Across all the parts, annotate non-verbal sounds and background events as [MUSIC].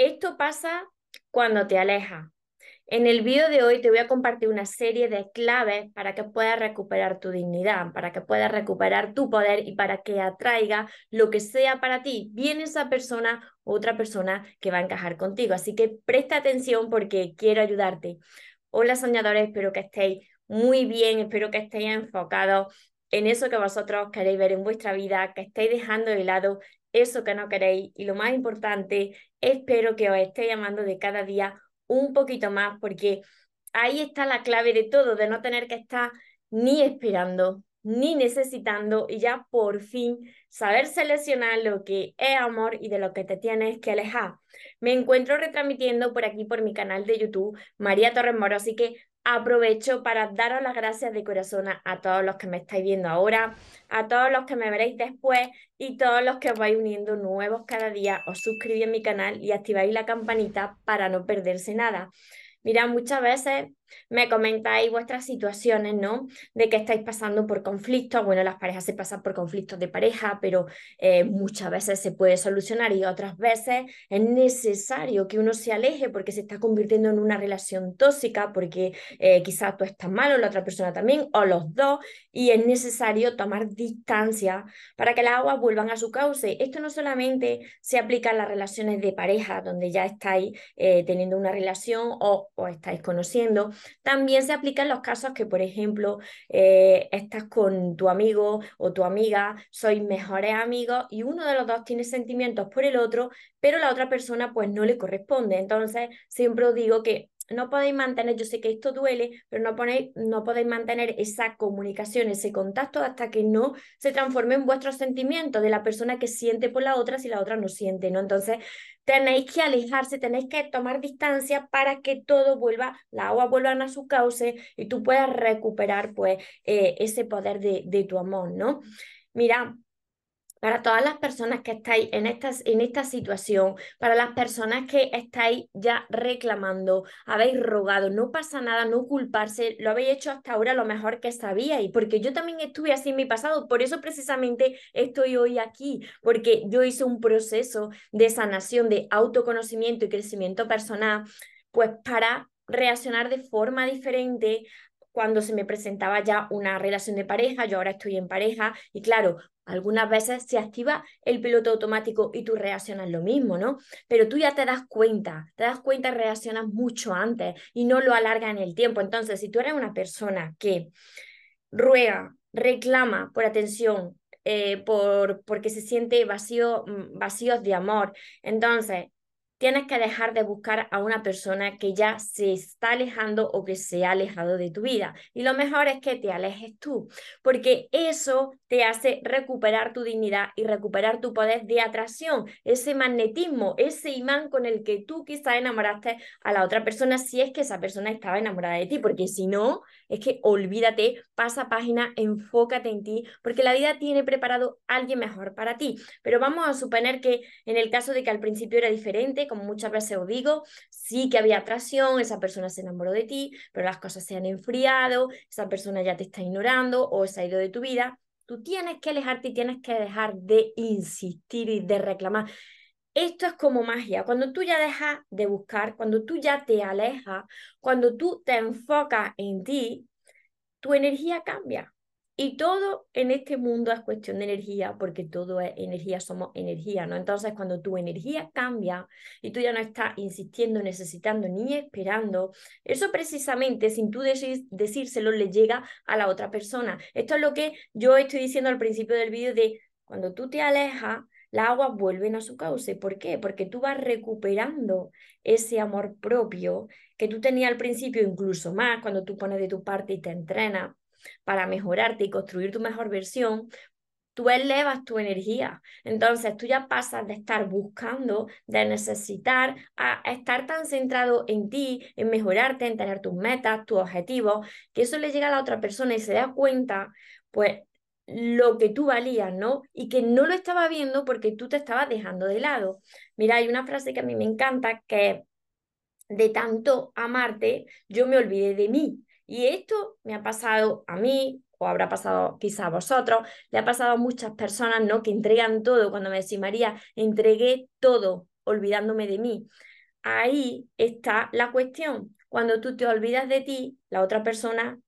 Esto pasa cuando te alejas. En el vídeo de hoy te voy a compartir una serie de claves para que puedas recuperar tu dignidad, para que puedas recuperar tu poder y para que atraiga lo que sea para ti, bien esa persona o otra persona que va a encajar contigo. Así que presta atención porque quiero ayudarte. Hola soñadores, espero que estéis muy bien, espero que estéis enfocados en eso que vosotros queréis ver en vuestra vida, que estéis dejando de lado eso que no queréis y lo más importante, espero que os esté llamando de cada día un poquito más, porque ahí está la clave de todo, de no tener que estar ni esperando, ni necesitando y ya por fin saber seleccionar lo que es amor y de lo que te tienes que alejar. Me encuentro retransmitiendo por aquí por mi canal de YouTube, María Torres Moro, así que aprovecho para daros las gracias de corazón a, todos los que me estáis viendo ahora, a todos los que me veréis después y todos los que os vais uniendo nuevos cada día, os suscribís a mi canal y activáis la campanita para no perderse nada. Mira, muchas veces me comentáis vuestras situaciones, ¿no? De que estáis pasando por conflictos. Bueno, las parejas se pasan por conflictos de pareja, pero eh, muchas veces se puede solucionar y otras veces es necesario que uno se aleje porque se está convirtiendo en una relación tóxica, porque eh, quizás tú estás mal o la otra persona también, o los dos, y es necesario tomar distancia para que las aguas vuelvan a su cauce. Esto no solamente se aplica a las relaciones de pareja, donde ya estáis eh, teniendo una relación o, o estáis conociendo, también se aplica en los casos que, por ejemplo, eh, estás con tu amigo o tu amiga, sois mejores amigos y uno de los dos tiene sentimientos por el otro, pero la otra persona pues no le corresponde. Entonces, siempre os digo que no podéis mantener, yo sé que esto duele, pero no, no podéis mantener esa comunicación, ese contacto hasta que no se transforme en vuestros sentimientos de la persona que siente por la otra si la otra no siente, ¿no? Entonces, tenéis que alejarse, tenéis que tomar distancia para que todo vuelva, la agua vuelva a su cauce y tú puedas recuperar, pues, eh, ese poder de, de tu amor, ¿no? Mira, para todas las personas que estáis en, en esta situación, para las personas que estáis ya reclamando, habéis rogado, no pasa nada, no culparse, lo habéis hecho hasta ahora lo mejor que sabíais, porque yo también estuve así en mi pasado, por eso precisamente estoy hoy aquí, porque yo hice un proceso de sanación, de autoconocimiento y crecimiento personal, pues para reaccionar de forma diferente cuando se me presentaba ya una relación de pareja, yo ahora estoy en pareja y claro, algunas veces se activa el piloto automático y tú reaccionas lo mismo, ¿no? Pero tú ya te das cuenta, te das cuenta y reaccionas mucho antes y no lo alarga en el tiempo. Entonces, si tú eres una persona que ruega, reclama por atención, eh, por, porque se siente vacío, mm, vacíos de amor, entonces tienes que dejar de buscar a una persona que ya se está alejando o que se ha alejado de tu vida. Y lo mejor es que te alejes tú, porque eso te hace recuperar tu dignidad y recuperar tu poder de atracción, ese magnetismo, ese imán con el que tú quizás enamoraste a la otra persona si es que esa persona estaba enamorada de ti, porque si no, es que olvídate, pasa página, enfócate en ti, porque la vida tiene preparado a alguien mejor para ti. Pero vamos a suponer que en el caso de que al principio era diferente, como muchas veces os digo, sí que había atracción, esa persona se enamoró de ti, pero las cosas se han enfriado, esa persona ya te está ignorando o se ha ido de tu vida. Tú tienes que alejarte y tienes que dejar de insistir y de reclamar. Esto es como magia. Cuando tú ya dejas de buscar, cuando tú ya te alejas, cuando tú te enfocas en ti, tu energía cambia. Y todo en este mundo es cuestión de energía, porque todo es energía, somos energía, ¿no? Entonces, cuando tu energía cambia y tú ya no estás insistiendo, necesitando ni esperando, eso precisamente, sin tú decírselo, le llega a la otra persona. Esto es lo que yo estoy diciendo al principio del vídeo de cuando tú te alejas, las aguas vuelven a su cauce. ¿Por qué? Porque tú vas recuperando ese amor propio que tú tenías al principio, incluso más, cuando tú pones de tu parte y te entrenas para mejorarte y construir tu mejor versión, tú elevas tu energía. Entonces tú ya pasas de estar buscando, de necesitar, a estar tan centrado en ti, en mejorarte, en tener tus metas, tus objetivos, que eso le llega a la otra persona y se da cuenta, pues lo que tú valías, ¿no? Y que no lo estaba viendo porque tú te estabas dejando de lado. Mira, hay una frase que a mí me encanta que de tanto amarte, yo me olvidé de mí. Y esto me ha pasado a mí, o habrá pasado quizá a vosotros, le ha pasado a muchas personas, ¿no? Que entregan todo. Cuando me decís, María, entregué todo, olvidándome de mí. ahí está la cuestión. Cuando tú te olvidas de ti, la otra persona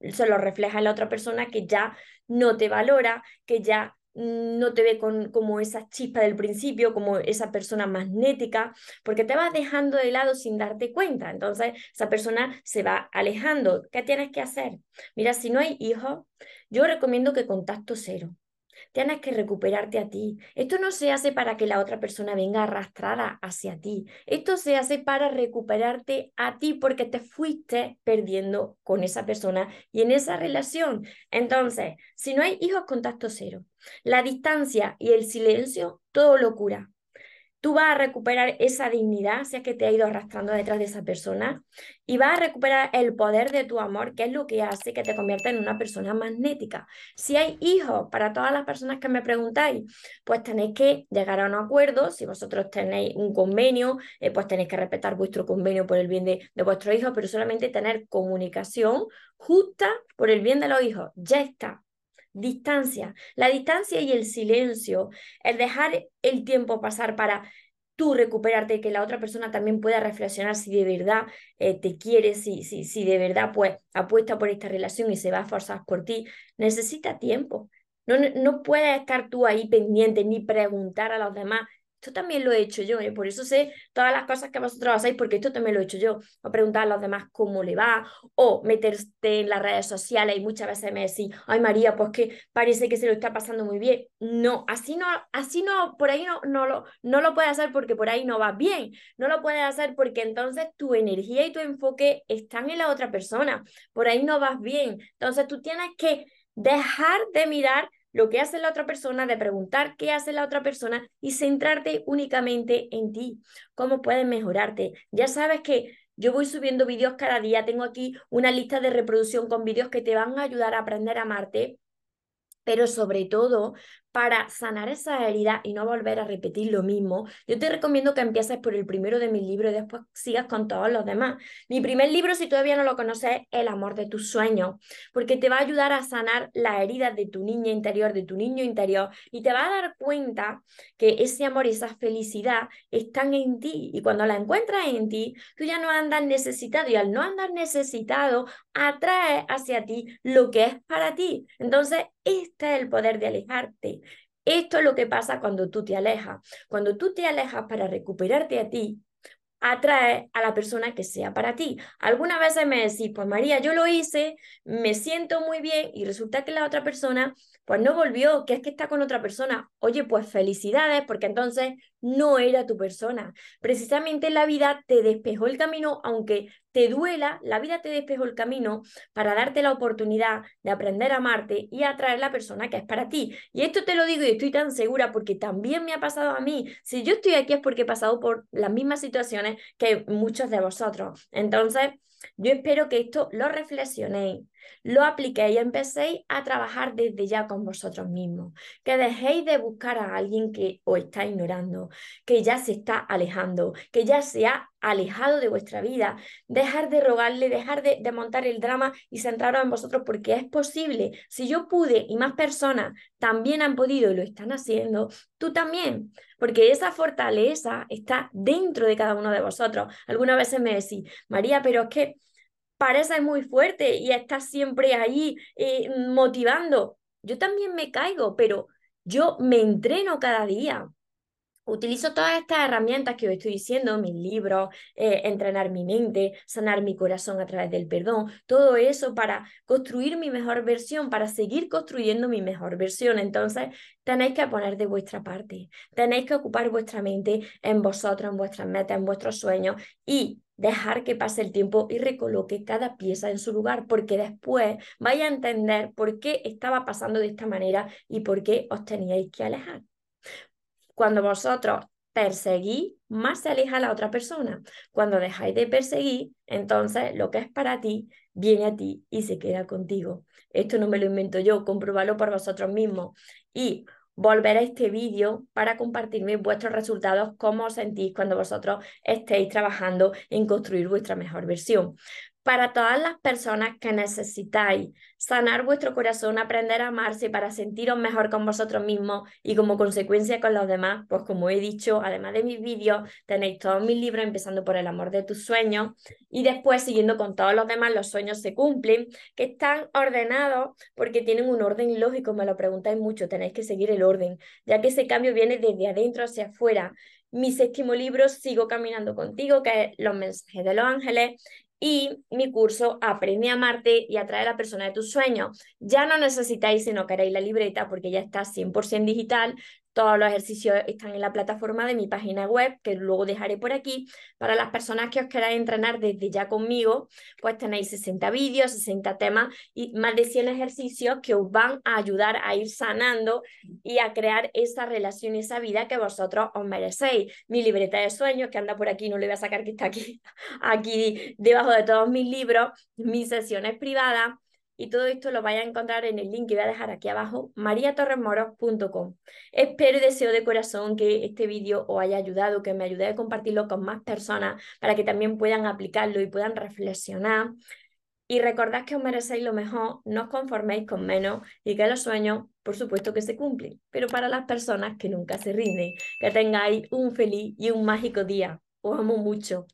se lo refleja en la otra persona que ya no te valora, que ya no te ve con, como esa chispa del principio, como esa persona magnética, porque te vas dejando de lado sin darte cuenta. Entonces, esa persona se va alejando. ¿Qué tienes que hacer? Mira, si no hay hijos, yo recomiendo que contacto cero tienes que recuperarte a ti. Esto no se hace para que la otra persona venga arrastrada hacia ti. Esto se hace para recuperarte a ti porque te fuiste perdiendo con esa persona y en esa relación. Entonces, si no hay hijos, contacto cero. La distancia y el silencio, todo locura tú vas a recuperar esa dignidad, si es que te ha ido arrastrando detrás de esa persona, y vas a recuperar el poder de tu amor, que es lo que hace que te convierta en una persona magnética. Si hay hijos, para todas las personas que me preguntáis, pues tenéis que llegar a un acuerdo, si vosotros tenéis un convenio, eh, pues tenéis que respetar vuestro convenio por el bien de, de vuestros hijos, pero solamente tener comunicación justa por el bien de los hijos. Ya está, distancia. La distancia y el silencio, el dejar el tiempo pasar para tú recuperarte que la otra persona también pueda reflexionar si de verdad eh, te quiere, si, si, si de verdad pues apuesta por esta relación y se va a forzar por ti, necesita tiempo. No, no puedes estar tú ahí pendiente ni preguntar a los demás esto también lo he hecho yo, ¿eh? por eso sé todas las cosas que vosotros hacéis, porque esto también lo he hecho yo. O preguntar a los demás cómo le va, o meterte en las redes sociales y muchas veces me decís, ay María, pues que parece que se lo está pasando muy bien. No, así no, así no, por ahí no, no, lo, no lo puedes hacer porque por ahí no vas bien. No lo puedes hacer porque entonces tu energía y tu enfoque están en la otra persona. Por ahí no vas bien. Entonces tú tienes que dejar de mirar lo que hace la otra persona, de preguntar qué hace la otra persona y centrarte únicamente en ti, cómo puedes mejorarte. Ya sabes que yo voy subiendo vídeos cada día, tengo aquí una lista de reproducción con vídeos que te van a ayudar a aprender a amarte, pero sobre todo para sanar esa herida y no volver a repetir lo mismo, yo te recomiendo que empieces por el primero de mis libros y después sigas con todos los demás. Mi primer libro, si todavía no lo conoces, es El amor de tus sueños, porque te va a ayudar a sanar las heridas de tu niña interior, de tu niño interior, y te va a dar cuenta que ese amor y esa felicidad están en ti. Y cuando la encuentras en ti, tú ya no andas necesitado, y al no andar necesitado, atrae hacia ti lo que es para ti. Entonces, este es el poder de alejarte esto es lo que pasa cuando tú te alejas. Cuando tú te alejas para recuperarte a ti, atrae a la persona que sea para ti. Algunas veces me decís, pues María, yo lo hice, me siento muy bien y resulta que la otra persona pues no volvió, que es que está con otra persona. Oye, pues felicidades, porque entonces no era tu persona. Precisamente la vida te despejó el camino, aunque te duela, la vida te despejó el camino para darte la oportunidad de aprender a amarte y a atraer la persona que es para ti. Y esto te lo digo y estoy tan segura porque también me ha pasado a mí. Si yo estoy aquí es porque he pasado por las mismas situaciones que muchos de vosotros. Entonces, yo espero que esto lo reflexionéis, lo apliquéis y empecéis a trabajar desde ya con vosotros mismos. Que dejéis de buscar a alguien que os está ignorando, que ya se está alejando, que ya se ha alejado de vuestra vida. Dejar de rogarle, dejar de, de montar el drama y centraros en vosotros porque es posible. Si yo pude y más personas también han podido y lo están haciendo, tú también. Porque esa fortaleza está dentro de cada uno de vosotros. Algunas veces me decís, María, pero es que parece muy fuerte y estás siempre ahí eh, motivando. Yo también me caigo, pero yo me entreno cada día. Utilizo todas estas herramientas que os estoy diciendo, mis libros, eh, entrenar mi mente, sanar mi corazón a través del perdón, todo eso para construir mi mejor versión, para seguir construyendo mi mejor versión. Entonces, tenéis que poner de vuestra parte, tenéis que ocupar vuestra mente en vosotros, en vuestras metas, en vuestros sueños y dejar que pase el tiempo y recoloque cada pieza en su lugar, porque después vaya a entender por qué estaba pasando de esta manera y por qué os teníais que alejar. Cuando vosotros perseguís, más se aleja la otra persona. Cuando dejáis de perseguir, entonces lo que es para ti viene a ti y se queda contigo. Esto no me lo invento yo, comprobalo por vosotros mismos. Y volver a este vídeo para compartirme vuestros resultados, cómo os sentís cuando vosotros estéis trabajando en construir vuestra mejor versión. Para todas las personas que necesitáis. Sanar vuestro corazón, aprender a amarse para sentiros mejor con vosotros mismos y como consecuencia con los demás, pues como he dicho, además de mis vídeos, tenéis todos mis libros, empezando por el amor de tus sueños. Y después siguiendo con todos los demás, los sueños se cumplen, que están ordenados porque tienen un orden lógico, me lo preguntáis mucho, tenéis que seguir el orden, ya que ese cambio viene desde adentro hacia afuera. Mi séptimo libro, Sigo Caminando Contigo, que es Los mensajes de los ángeles, y mi curso Aprende a amarte y atrae a la persona de tus sueños. Ya no necesitáis, si no queréis, la libreta porque ya está 100% digital. Todos los ejercicios están en la plataforma de mi página web, que luego dejaré por aquí. Para las personas que os queráis entrenar desde ya conmigo, pues tenéis 60 vídeos, 60 temas y más de 100 ejercicios que os van a ayudar a ir sanando y a crear esa relación y esa vida que vosotros os merecéis. Mi libreta de sueños, que anda por aquí, no le voy a sacar que está aquí, [LAUGHS] aquí debajo de todos mis libros, mis sesiones privadas y todo esto lo vais a encontrar en el link que voy a dejar aquí abajo, mariatorremoros.com. Espero y deseo de corazón que este vídeo os haya ayudado, que me ayude a compartirlo con más personas para que también puedan aplicarlo y puedan reflexionar. Y recordad que os merecéis lo mejor, no os conforméis con menos y que los sueños, por supuesto que se cumplen, pero para las personas que nunca se rinden, que tengáis un feliz y un mágico día. Os amo mucho.